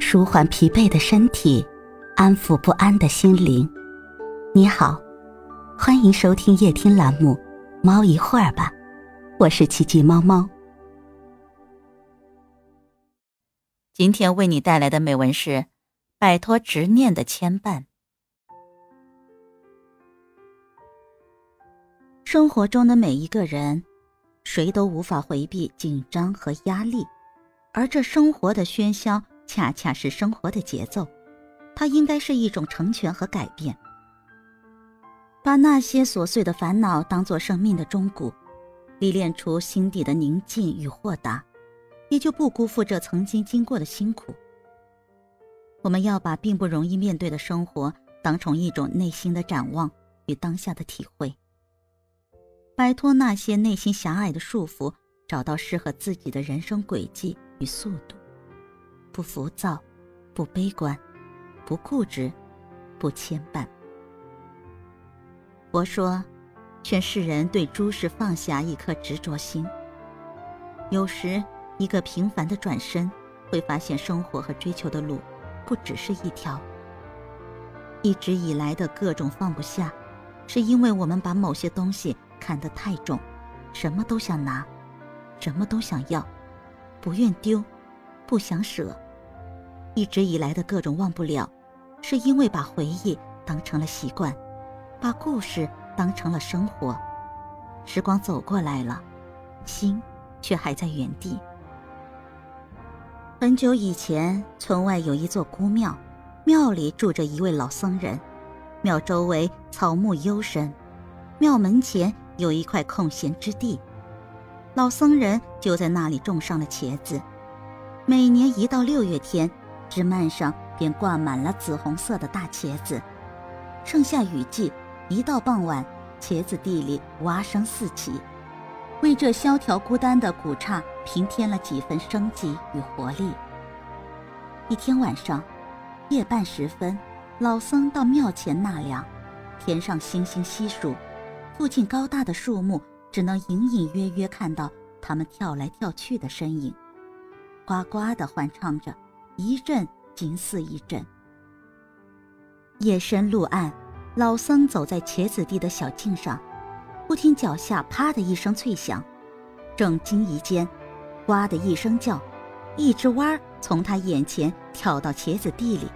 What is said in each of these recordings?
舒缓疲惫的身体，安抚不安的心灵。你好，欢迎收听夜听栏目《猫一会儿吧》，我是奇迹猫猫。今天为你带来的美文是：摆脱执念的牵绊。生活中的每一个人，谁都无法回避紧张和压力，而这生活的喧嚣。恰恰是生活的节奏，它应该是一种成全和改变。把那些琐碎的烦恼当作生命的中鼓，历练出心底的宁静与豁达，也就不辜负这曾经经过的辛苦。我们要把并不容易面对的生活当成一种内心的展望与当下的体会，摆脱那些内心狭隘的束缚，找到适合自己的人生轨迹与速度。不浮躁，不悲观，不固执，不牵绊。佛说，劝世人对诸事放下一颗执着心。有时，一个平凡的转身，会发现生活和追求的路，不只是一条。一直以来的各种放不下，是因为我们把某些东西看得太重，什么都想拿，什么都想要，不愿丢，不想舍。一直以来的各种忘不了，是因为把回忆当成了习惯，把故事当成了生活。时光走过来了，心却还在原地。很久以前，村外有一座孤庙，庙里住着一位老僧人，庙周围草木幽深，庙门前有一块空闲之地，老僧人就在那里种上了茄子。每年一到六月天。枝蔓上便挂满了紫红色的大茄子。盛夏雨季，一到傍晚，茄子地里蛙声四起，为这萧条孤单的古刹平添了几分生机与活力。一天晚上，夜半时分，老僧到庙前纳凉，天上星星稀疏，附近高大的树木只能隐隐约约看到它们跳来跳去的身影，呱呱地欢唱着。一阵紧似一阵。夜深路暗，老僧走在茄子地的小径上，忽听脚下啪的一声脆响，正惊疑间，哇的一声叫，一只蛙从他眼前跳到茄子地里。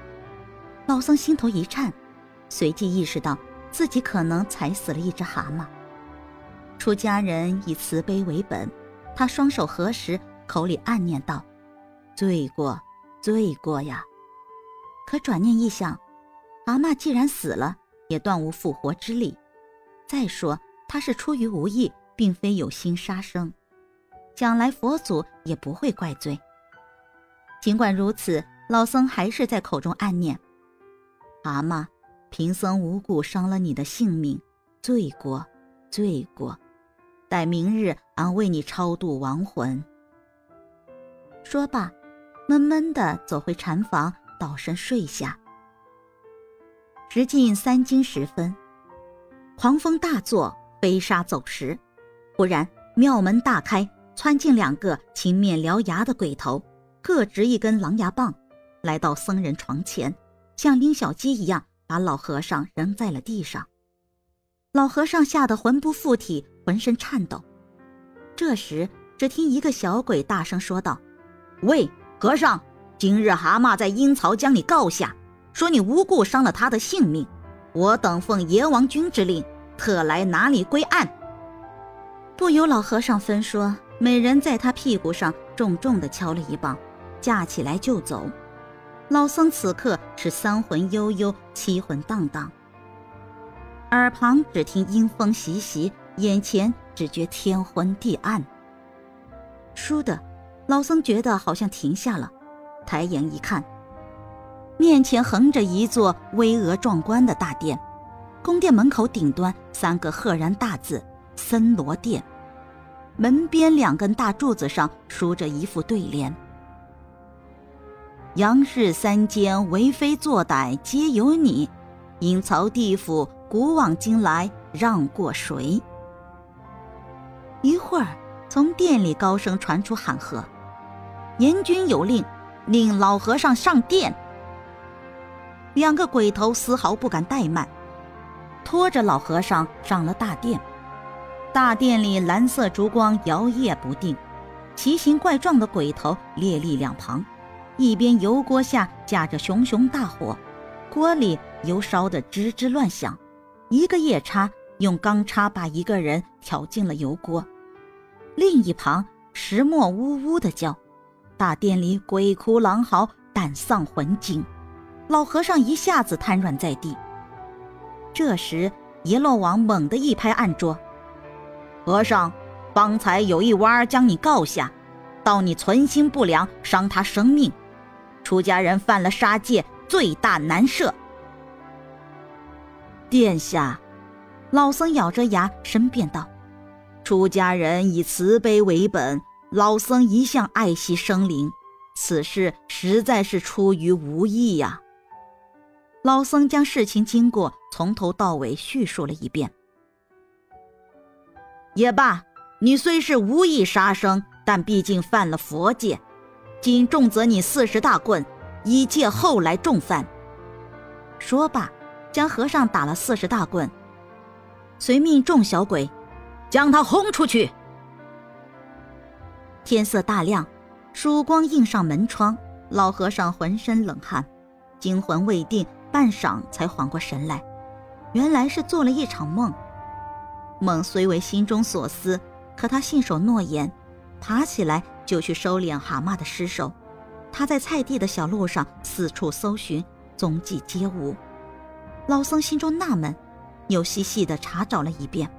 老僧心头一颤，随即意识到自己可能踩死了一只蛤蟆。出家人以慈悲为本，他双手合十，口里暗念道：“罪过。”罪过呀！可转念一想，蛤蟆既然死了，也断无复活之力。再说他是出于无意，并非有心杀生，将来佛祖也不会怪罪。尽管如此，老僧还是在口中暗念：“蛤蟆，贫僧无故伤了你的性命，罪过，罪过。待明日俺为你超度亡魂。”说罢。闷闷地走回禅房，倒身睡下。时近三更时分，狂风大作，飞沙走石。忽然，庙门大开，窜进两个青面獠牙的鬼头，各执一根狼牙棒，来到僧人床前，像拎小鸡一样把老和尚扔在了地上。老和尚吓得魂不附体，浑身颤抖。这时，只听一个小鬼大声说道：“喂！”和尚，今日蛤蟆在阴曹将你告下，说你无故伤了他的性命。我等奉阎王君之令，特来拿你归案。不由老和尚分说，每人在他屁股上重重地敲了一棒，架起来就走。老僧此刻是三魂悠悠，七魂荡荡，耳旁只听阴风习习，眼前只觉天昏地暗。倏地。老僧觉得好像停下了，抬眼一看，面前横着一座巍峨壮观的大殿，宫殿门口顶端三个赫然大字“森罗殿”，门边两根大柱子上书着一副对联：“阳世三间为非作歹皆由你，阴曹地府古往今来让过谁？”一会儿，从殿里高声传出喊喝。阎君有令，令老和尚上殿。两个鬼头丝毫不敢怠慢，拖着老和尚上了大殿。大殿里蓝色烛光摇曳不定，奇形怪状的鬼头列立两旁，一边油锅下架着熊熊大火，锅里油烧得吱吱乱响。一个夜叉用钢叉把一个人挑进了油锅，另一旁石磨呜呜的叫，大殿里鬼哭狼嚎，胆丧魂惊。老和尚一下子瘫软在地。这时，阎罗王猛地一拍案桌。和尚，方才有一娃将你告下，道你存心不良，伤他生命，出家人犯了杀戒，罪大难赦。殿下，老僧咬着牙申辩道：“出家人以慈悲为本，老僧一向爱惜生灵，此事实在是出于无意呀。”老僧将事情经过从头到尾叙述了一遍。也罢，你虽是无意杀生，但毕竟犯了佛戒，今重责你四十大棍，以戒后来重犯。说罢，将和尚打了四十大棍，随命众小鬼将他轰出去。天色大亮，曙光映上门窗，老和尚浑身冷汗，惊魂未定，半晌才缓过神来，原来是做了一场梦。梦虽为心中所思，可他信守诺言，爬起来就去收敛蛤蟆的尸首。他在菜地的小路上四处搜寻，踪迹皆无。老僧心中纳闷，又细细地查找了一遍，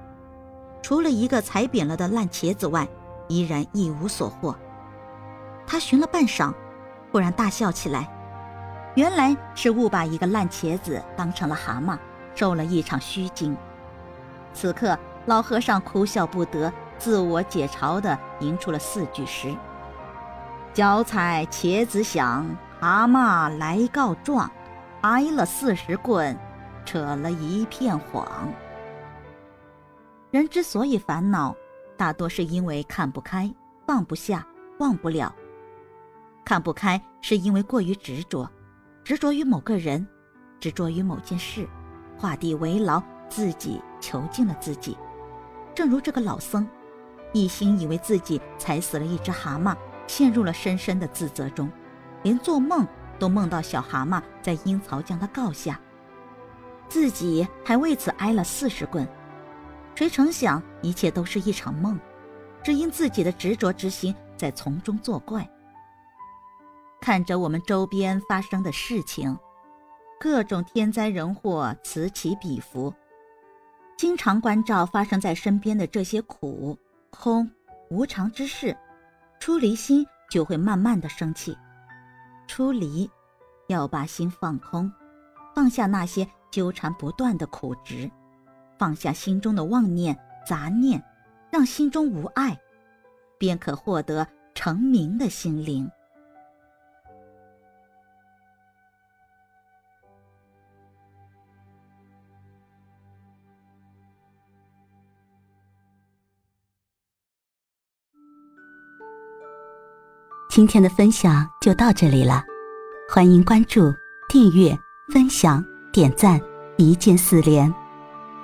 除了一个踩扁了的烂茄子外，依然一无所获。他寻了半晌，忽然大笑起来，原来是误把一个烂茄子当成了蛤蟆，受了一场虚惊。此刻。老和尚哭笑不得，自我解嘲地吟出了四句诗：“脚踩茄子响，蛤蟆来告状，挨了四十棍，扯了一片谎。”人之所以烦恼，大多是因为看不开、放不下、忘不了。看不开是因为过于执着，执着于某个人，执着于某件事，画地为牢，自己囚禁了自己。正如这个老僧，一心以为自己踩死了一只蛤蟆，陷入了深深的自责中，连做梦都梦到小蛤蟆在阴曹将他告下，自己还为此挨了四十棍。谁成想，一切都是一场梦，只因自己的执着之心在从中作怪。看着我们周边发生的事情，各种天灾人祸此起彼伏。经常关照发生在身边的这些苦、空、无常之事，出离心就会慢慢的升起。出离，要把心放空，放下那些纠缠不断的苦执，放下心中的妄念、杂念，让心中无爱，便可获得成名的心灵。今天的分享就到这里了，欢迎关注、订阅、分享、点赞，一键四连，